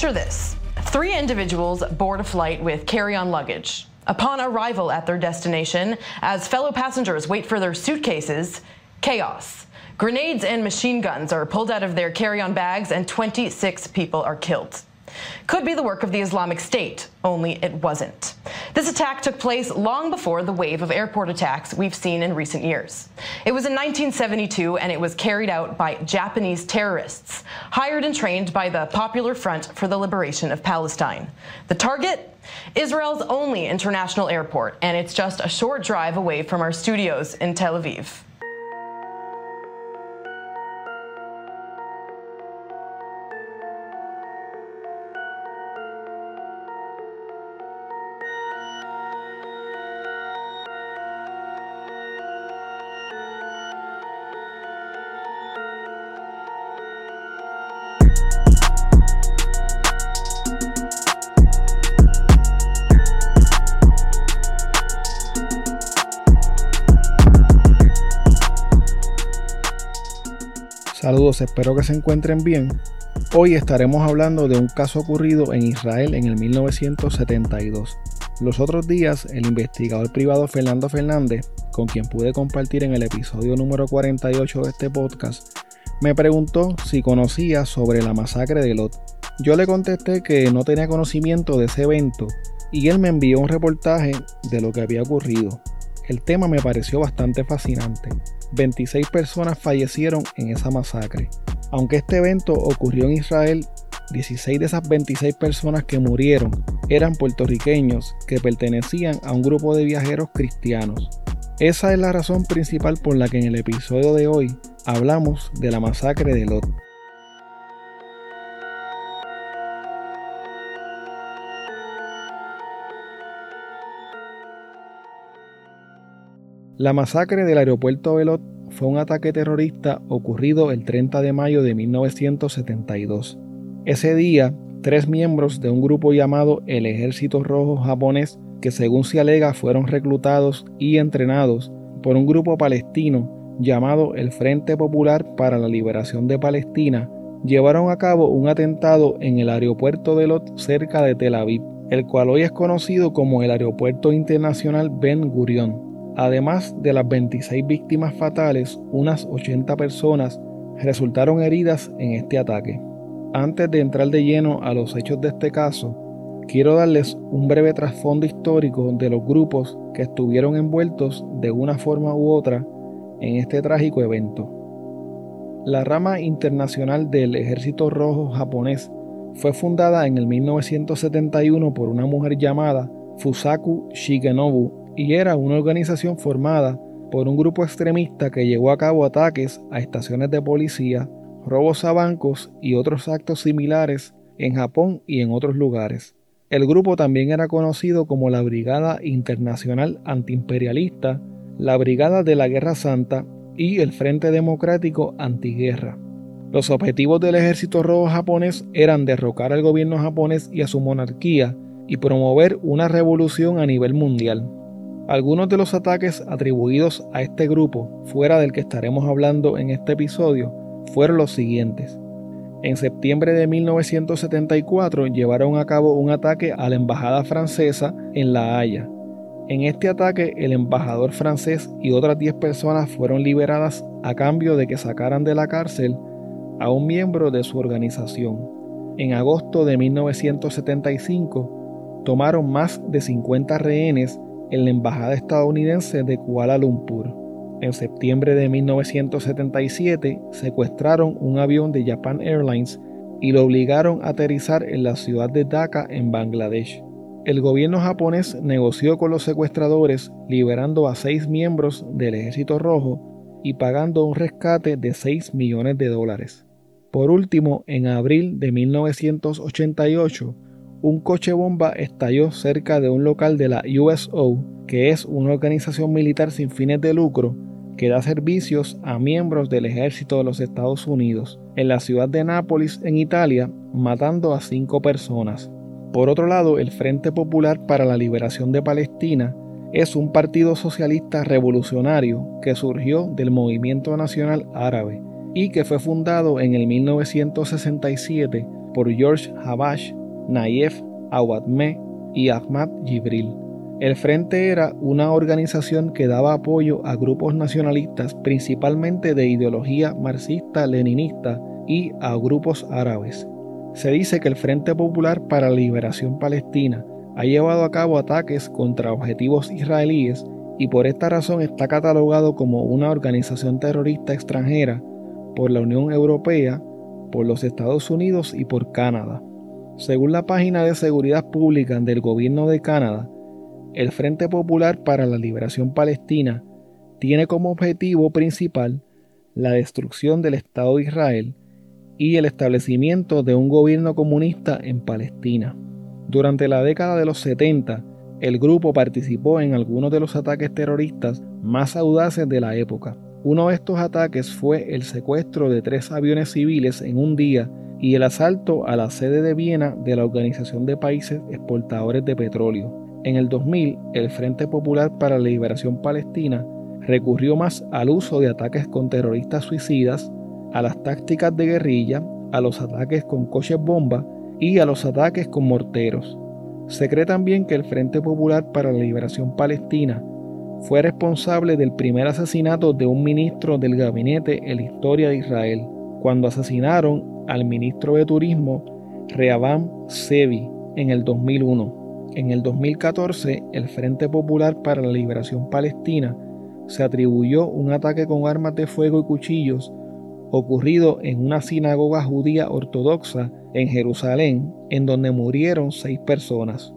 Picture this three individuals board a flight with carry on luggage. Upon arrival at their destination, as fellow passengers wait for their suitcases, chaos. Grenades and machine guns are pulled out of their carry on bags, and 26 people are killed. Could be the work of the Islamic State, only it wasn't. This attack took place long before the wave of airport attacks we've seen in recent years. It was in 1972 and it was carried out by Japanese terrorists, hired and trained by the Popular Front for the Liberation of Palestine. The target? Israel's only international airport, and it's just a short drive away from our studios in Tel Aviv. Espero que se encuentren bien. Hoy estaremos hablando de un caso ocurrido en Israel en el 1972. Los otros días, el investigador privado Fernando Fernández, con quien pude compartir en el episodio número 48 de este podcast, me preguntó si conocía sobre la masacre de Lot. Yo le contesté que no tenía conocimiento de ese evento y él me envió un reportaje de lo que había ocurrido. El tema me pareció bastante fascinante. 26 personas fallecieron en esa masacre. Aunque este evento ocurrió en Israel, 16 de esas 26 personas que murieron eran puertorriqueños que pertenecían a un grupo de viajeros cristianos. Esa es la razón principal por la que en el episodio de hoy hablamos de la masacre de Lot. La masacre del aeropuerto de Lot fue un ataque terrorista ocurrido el 30 de mayo de 1972. Ese día, tres miembros de un grupo llamado el Ejército Rojo Japonés, que según se alega fueron reclutados y entrenados por un grupo palestino llamado el Frente Popular para la Liberación de Palestina, llevaron a cabo un atentado en el aeropuerto de Lot cerca de Tel Aviv, el cual hoy es conocido como el Aeropuerto Internacional Ben Gurion. Además de las 26 víctimas fatales, unas 80 personas resultaron heridas en este ataque. Antes de entrar de lleno a los hechos de este caso, quiero darles un breve trasfondo histórico de los grupos que estuvieron envueltos de una forma u otra en este trágico evento. La rama internacional del Ejército Rojo japonés fue fundada en el 1971 por una mujer llamada Fusaku Shigenobu y era una organización formada por un grupo extremista que llevó a cabo ataques a estaciones de policía, robos a bancos y otros actos similares en Japón y en otros lugares. El grupo también era conocido como la Brigada Internacional Antiimperialista, la Brigada de la Guerra Santa y el Frente Democrático Antiguerra. Los objetivos del ejército rojo japonés eran derrocar al gobierno japonés y a su monarquía y promover una revolución a nivel mundial. Algunos de los ataques atribuidos a este grupo, fuera del que estaremos hablando en este episodio, fueron los siguientes. En septiembre de 1974 llevaron a cabo un ataque a la embajada francesa en La Haya. En este ataque el embajador francés y otras 10 personas fueron liberadas a cambio de que sacaran de la cárcel a un miembro de su organización. En agosto de 1975 tomaron más de 50 rehenes en la Embajada estadounidense de Kuala Lumpur. En septiembre de 1977 secuestraron un avión de Japan Airlines y lo obligaron a aterrizar en la ciudad de Dhaka en Bangladesh. El gobierno japonés negoció con los secuestradores liberando a seis miembros del Ejército Rojo y pagando un rescate de 6 millones de dólares. Por último, en abril de 1988, un coche bomba estalló cerca de un local de la USO, que es una organización militar sin fines de lucro que da servicios a miembros del ejército de los Estados Unidos, en la ciudad de Nápoles, en Italia, matando a cinco personas. Por otro lado, el Frente Popular para la Liberación de Palestina es un partido socialista revolucionario que surgió del movimiento nacional árabe y que fue fundado en el 1967 por George Habash, Nayef Awadme y Ahmad Jibril. El Frente era una organización que daba apoyo a grupos nacionalistas principalmente de ideología marxista-leninista y a grupos árabes. Se dice que el Frente Popular para la Liberación Palestina ha llevado a cabo ataques contra objetivos israelíes y por esta razón está catalogado como una organización terrorista extranjera por la Unión Europea, por los Estados Unidos y por Canadá. Según la página de seguridad pública del gobierno de Canadá, el Frente Popular para la Liberación Palestina tiene como objetivo principal la destrucción del Estado de Israel y el establecimiento de un gobierno comunista en Palestina. Durante la década de los 70, el grupo participó en algunos de los ataques terroristas más audaces de la época. Uno de estos ataques fue el secuestro de tres aviones civiles en un día y el asalto a la sede de Viena de la Organización de Países Exportadores de Petróleo. En el 2000, el Frente Popular para la Liberación Palestina recurrió más al uso de ataques con terroristas suicidas, a las tácticas de guerrilla, a los ataques con coches bomba y a los ataques con morteros. Se cree también que el Frente Popular para la Liberación Palestina fue responsable del primer asesinato de un ministro del gabinete en la historia de Israel, cuando asesinaron al ministro de Turismo Rehabam Sevi en el 2001. En el 2014, el Frente Popular para la Liberación Palestina se atribuyó un ataque con armas de fuego y cuchillos ocurrido en una sinagoga judía ortodoxa en Jerusalén, en donde murieron seis personas.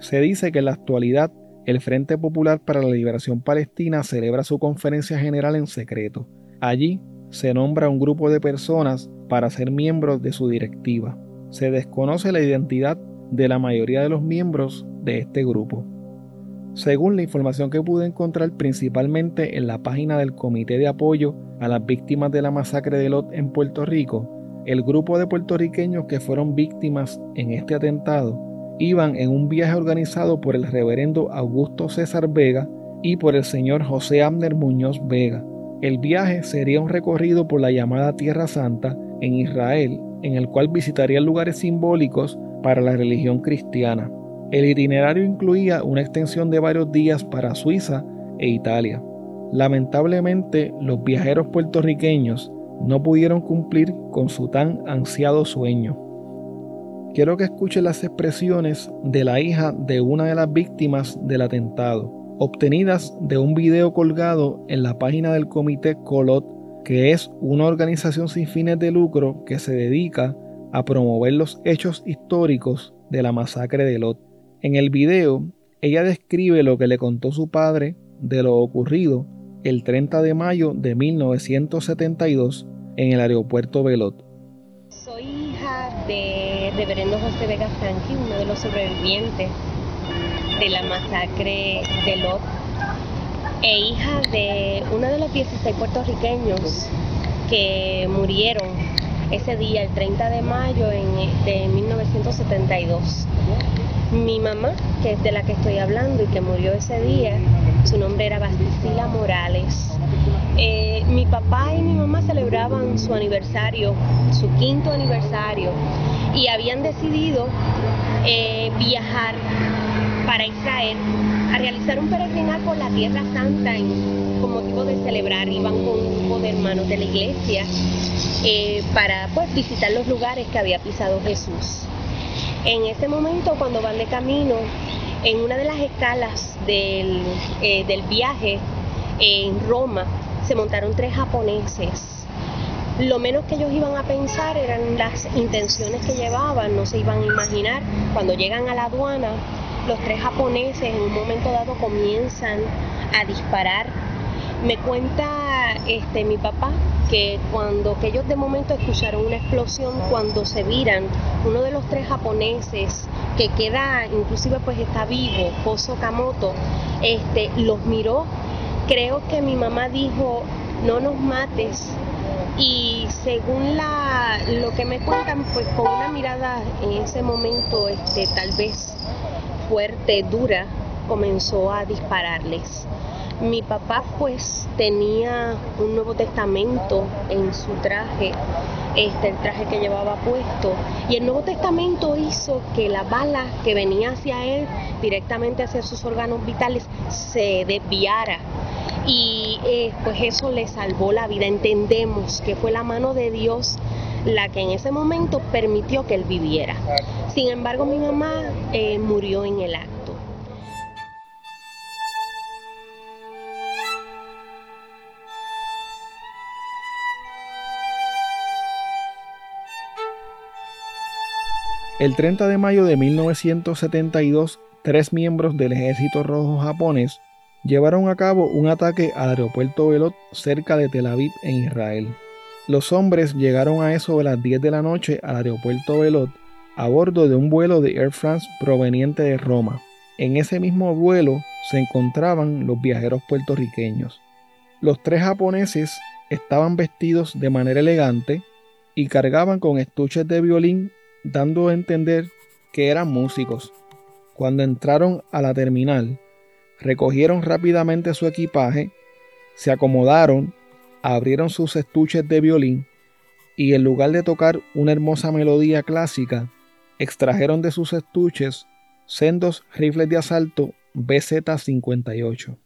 Se dice que en la actualidad el Frente Popular para la Liberación Palestina celebra su conferencia general en secreto. Allí se nombra un grupo de personas para ser miembros de su directiva. Se desconoce la identidad de la mayoría de los miembros de este grupo. Según la información que pude encontrar principalmente en la página del Comité de Apoyo a las Víctimas de la Masacre de Lot en Puerto Rico, el grupo de puertorriqueños que fueron víctimas en este atentado iban en un viaje organizado por el reverendo Augusto César Vega y por el señor José Abner Muñoz Vega. El viaje sería un recorrido por la llamada Tierra Santa en Israel, en el cual visitarían lugares simbólicos para la religión cristiana. El itinerario incluía una extensión de varios días para Suiza e Italia. Lamentablemente, los viajeros puertorriqueños no pudieron cumplir con su tan ansiado sueño. Quiero que escuchen las expresiones de la hija de una de las víctimas del atentado, obtenidas de un video colgado en la página del Comité Colot, que es una organización sin fines de lucro que se dedica a promover los hechos históricos de la masacre de Lot. En el video, ella describe lo que le contó su padre de lo ocurrido el 30 de mayo de 1972 en el aeropuerto Belot. Soy hija de reverendo José Vega Sanqui, uno de los sobrevivientes de la masacre de Lot, e hija de uno de los 16 puertorriqueños que murieron ese día, el 30 de mayo de 1972. Mi mamá, que es de la que estoy hablando y que murió ese día, su nombre era Basticila Morales. Eh, mi papá y mi mamá celebraban su aniversario, su quinto aniversario, y habían decidido eh, viajar para Israel a realizar un peregrinar por la Tierra Santa con motivo de celebrar. Iban con un grupo de hermanos de la iglesia eh, para pues, visitar los lugares que había pisado Jesús. En ese momento, cuando van de camino, en una de las escalas del, eh, del viaje en Roma, se montaron tres japoneses. Lo menos que ellos iban a pensar eran las intenciones que llevaban, no se iban a imaginar. Cuando llegan a la aduana, los tres japoneses en un momento dado comienzan a disparar. Me cuenta este, mi papá que cuando que ellos de momento escucharon una explosión, cuando se viran, uno de los tres japoneses que queda, inclusive pues está vivo, Koso Kamoto, este, los miró. Creo que mi mamá dijo, no nos mates. Y según la, lo que me cuentan, pues con una mirada en ese momento, este, tal vez fuerte, dura, comenzó a dispararles. Mi papá pues tenía un Nuevo Testamento en su traje este, el traje que llevaba puesto. Y el Nuevo Testamento hizo que la bala que venía hacia él, directamente hacia sus órganos vitales, se desviara. Y eh, pues eso le salvó la vida. Entendemos que fue la mano de Dios la que en ese momento permitió que él viviera. Sin embargo, mi mamá eh, murió en el acto. El 30 de mayo de 1972, tres miembros del Ejército Rojo japonés llevaron a cabo un ataque al aeropuerto Belot cerca de Tel Aviv en Israel. Los hombres llegaron a eso de las 10 de la noche al aeropuerto Belot a bordo de un vuelo de Air France proveniente de Roma. En ese mismo vuelo se encontraban los viajeros puertorriqueños. Los tres japoneses estaban vestidos de manera elegante y cargaban con estuches de violín dando a entender que eran músicos. Cuando entraron a la terminal, recogieron rápidamente su equipaje, se acomodaron, abrieron sus estuches de violín y en lugar de tocar una hermosa melodía clásica, extrajeron de sus estuches sendos rifles de asalto BZ-58.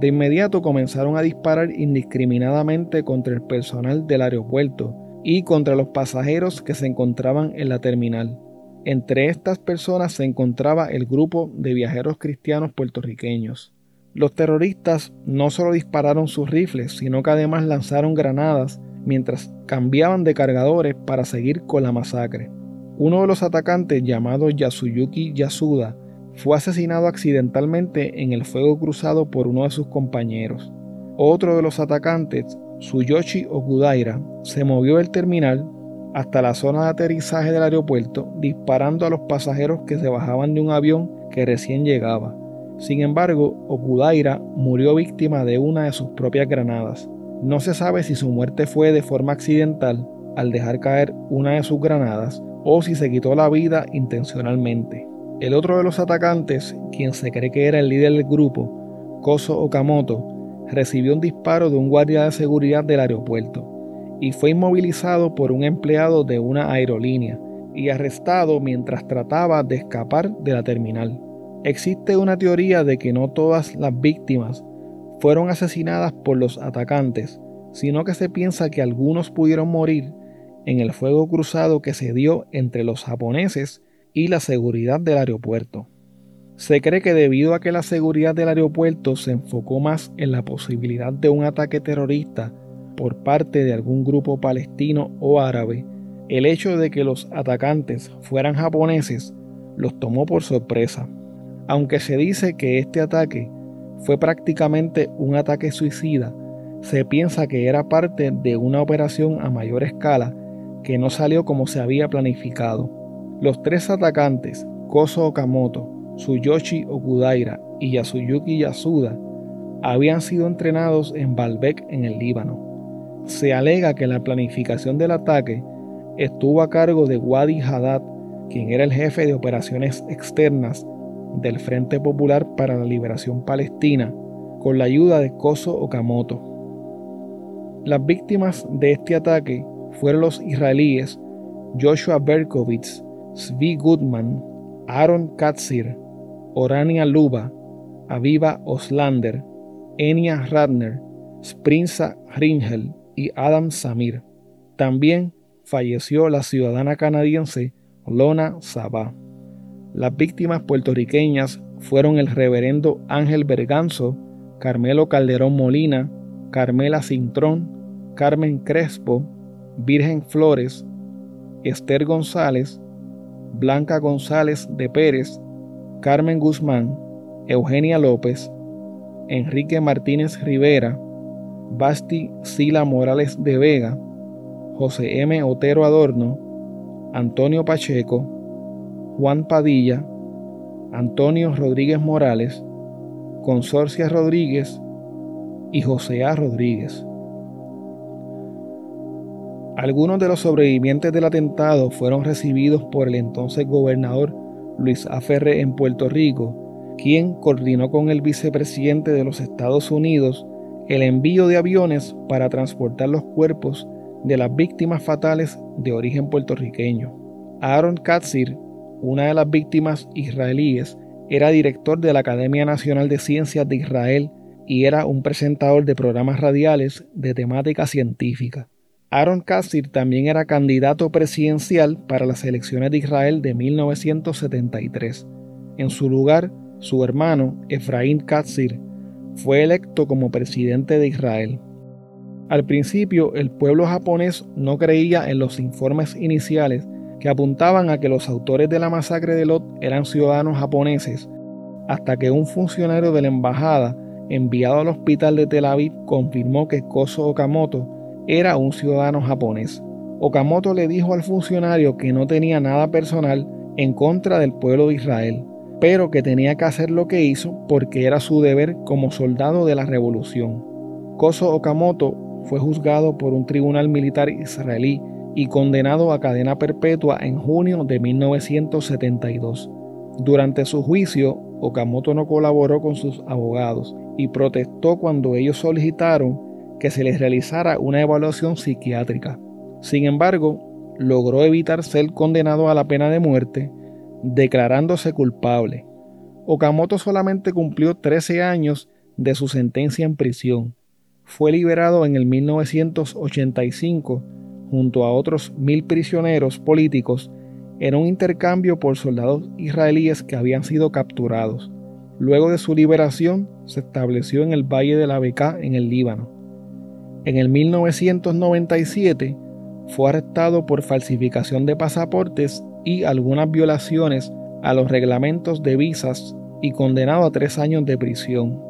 De inmediato comenzaron a disparar indiscriminadamente contra el personal del aeropuerto y contra los pasajeros que se encontraban en la terminal. Entre estas personas se encontraba el grupo de viajeros cristianos puertorriqueños. Los terroristas no solo dispararon sus rifles, sino que además lanzaron granadas mientras cambiaban de cargadores para seguir con la masacre. Uno de los atacantes, llamado Yasuyuki Yasuda, fue asesinado accidentalmente en el fuego cruzado por uno de sus compañeros. Otro de los atacantes, Tsuyoshi Okudaira, se movió del terminal hasta la zona de aterrizaje del aeropuerto disparando a los pasajeros que se bajaban de un avión que recién llegaba. Sin embargo, Okudaira murió víctima de una de sus propias granadas. No se sabe si su muerte fue de forma accidental al dejar caer una de sus granadas o si se quitó la vida intencionalmente. El otro de los atacantes, quien se cree que era el líder del grupo, Koso Okamoto, recibió un disparo de un guardia de seguridad del aeropuerto y fue inmovilizado por un empleado de una aerolínea y arrestado mientras trataba de escapar de la terminal. Existe una teoría de que no todas las víctimas fueron asesinadas por los atacantes, sino que se piensa que algunos pudieron morir en el fuego cruzado que se dio entre los japoneses y la seguridad del aeropuerto. Se cree que debido a que la seguridad del aeropuerto se enfocó más en la posibilidad de un ataque terrorista por parte de algún grupo palestino o árabe, el hecho de que los atacantes fueran japoneses los tomó por sorpresa. Aunque se dice que este ataque fue prácticamente un ataque suicida, se piensa que era parte de una operación a mayor escala que no salió como se había planificado. Los tres atacantes, Koso Okamoto, Tsuyoshi Okudaira y Yasuyuki Yasuda, habían sido entrenados en Baalbek en el Líbano. Se alega que la planificación del ataque estuvo a cargo de Wadi Haddad, quien era el jefe de operaciones externas del Frente Popular para la Liberación Palestina, con la ayuda de Koso Okamoto. Las víctimas de este ataque fueron los israelíes Joshua Berkowitz, Svi Goodman, Aaron Katzir, Orania Luba, Aviva Oslander, Enya Radner, Sprinza Ringel y Adam Samir. También falleció la ciudadana canadiense Lona Sabá. Las víctimas puertorriqueñas fueron el reverendo Ángel Berganzo, Carmelo Calderón Molina, Carmela Cintrón, Carmen Crespo, Virgen Flores, Esther González, Blanca González de Pérez, Carmen Guzmán, Eugenia López, Enrique Martínez Rivera, Basti Sila Morales de Vega, José M. Otero Adorno, Antonio Pacheco, Juan Padilla, Antonio Rodríguez Morales, Consorcia Rodríguez y José A. Rodríguez. Algunos de los sobrevivientes del atentado fueron recibidos por el entonces gobernador Luis A. Ferre en Puerto Rico, quien coordinó con el vicepresidente de los Estados Unidos el envío de aviones para transportar los cuerpos de las víctimas fatales de origen puertorriqueño. Aaron Katzir, una de las víctimas israelíes, era director de la Academia Nacional de Ciencias de Israel y era un presentador de programas radiales de temática científica. Aaron Katzir también era candidato presidencial para las elecciones de Israel de 1973. En su lugar, su hermano, Efraín Katzir, fue electo como presidente de Israel. Al principio, el pueblo japonés no creía en los informes iniciales que apuntaban a que los autores de la masacre de Lot eran ciudadanos japoneses, hasta que un funcionario de la embajada enviado al hospital de Tel Aviv confirmó que Koso Okamoto era un ciudadano japonés. Okamoto le dijo al funcionario que no tenía nada personal en contra del pueblo de Israel, pero que tenía que hacer lo que hizo porque era su deber como soldado de la revolución. Koso Okamoto fue juzgado por un tribunal militar israelí y condenado a cadena perpetua en junio de 1972. Durante su juicio, Okamoto no colaboró con sus abogados y protestó cuando ellos solicitaron que se les realizara una evaluación psiquiátrica. Sin embargo, logró evitar ser condenado a la pena de muerte, declarándose culpable. Okamoto solamente cumplió 13 años de su sentencia en prisión fue liberado en el 1985 junto a otros mil prisioneros políticos en un intercambio por soldados israelíes que habían sido capturados. Luego de su liberación, se estableció en el Valle de la Beca en el Líbano. En el 1997 fue arrestado por falsificación de pasaportes y algunas violaciones a los reglamentos de visas y condenado a tres años de prisión.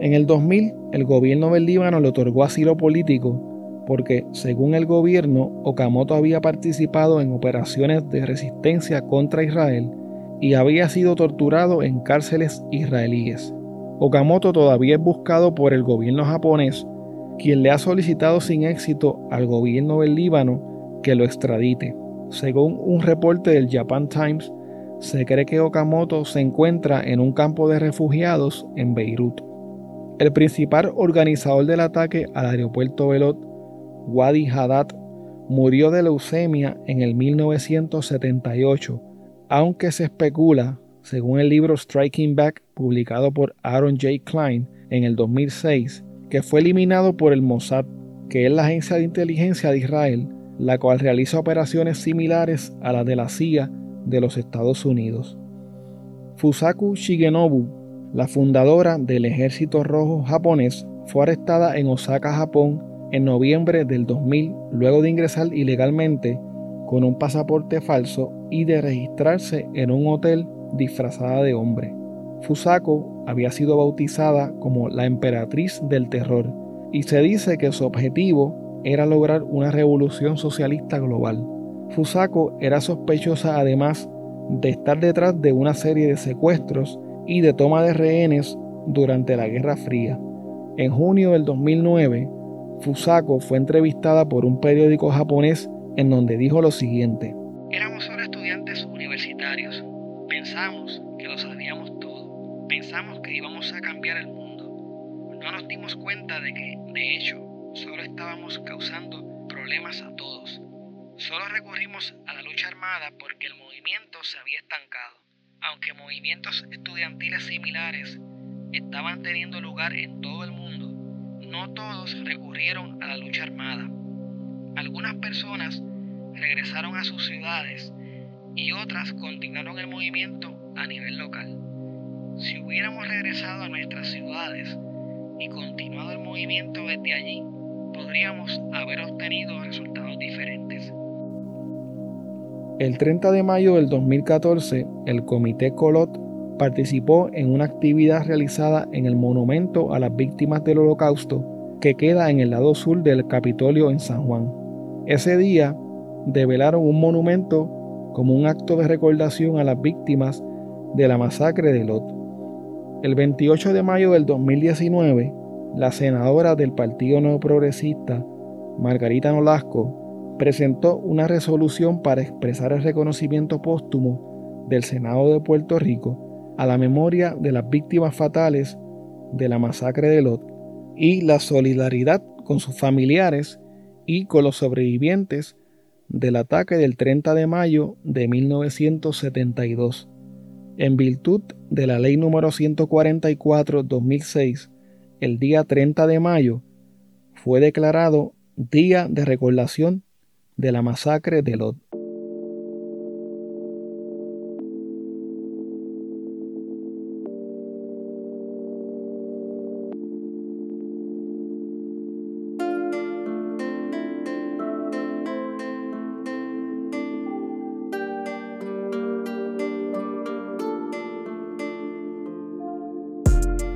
En el 2000, el gobierno del Líbano le otorgó asilo político porque, según el gobierno, Okamoto había participado en operaciones de resistencia contra Israel y había sido torturado en cárceles israelíes. Okamoto todavía es buscado por el gobierno japonés, quien le ha solicitado sin éxito al gobierno del Líbano que lo extradite. Según un reporte del Japan Times, se cree que Okamoto se encuentra en un campo de refugiados en Beirut. El principal organizador del ataque al aeropuerto Belot, Wadi Haddad, murió de leucemia en el 1978, aunque se especula, según el libro Striking Back publicado por Aaron J. Klein en el 2006, que fue eliminado por el Mossad, que es la agencia de inteligencia de Israel, la cual realiza operaciones similares a las de la CIA de los Estados Unidos. Fusaku Shigenobu la fundadora del Ejército Rojo japonés fue arrestada en Osaka, Japón, en noviembre del 2000, luego de ingresar ilegalmente con un pasaporte falso y de registrarse en un hotel disfrazada de hombre. Fusako había sido bautizada como la emperatriz del terror y se dice que su objetivo era lograr una revolución socialista global. Fusako era sospechosa además de estar detrás de una serie de secuestros y de toma de rehenes durante la Guerra Fría. En junio del 2009, Fusako fue entrevistada por un periódico japonés en donde dijo lo siguiente. Éramos solo estudiantes universitarios. Pensamos que lo sabíamos todo. Pensamos que íbamos a cambiar el mundo. No nos dimos cuenta de que, de hecho, solo estábamos causando problemas a todos. Solo recurrimos a la lucha armada porque el movimiento se había estancado aunque movimientos estudiantiles similares estaban teniendo lugar en todo el mundo, no todos recurrieron a la lucha armada. Algunas personas regresaron a sus ciudades y otras continuaron el movimiento a nivel local. Si hubiéramos regresado a nuestras ciudades y continuado el movimiento desde allí, podríamos haber obtenido resultados diferentes. El 30 de mayo del 2014, el Comité Colot participó en una actividad realizada en el Monumento a las Víctimas del Holocausto que queda en el lado sur del Capitolio en San Juan. Ese día develaron un monumento como un acto de recordación a las víctimas de la masacre de Lot. El 28 de mayo del 2019, la senadora del Partido Nuevo Progresista, Margarita Nolasco, presentó una resolución para expresar el reconocimiento póstumo del Senado de Puerto Rico a la memoria de las víctimas fatales de la masacre de Lot, y la solidaridad con sus familiares y con los sobrevivientes del ataque del 30 de mayo de 1972, en virtud de la ley número 144-2006, el día 30 de mayo fue declarado Día de Recordación de la Masacre de Lod.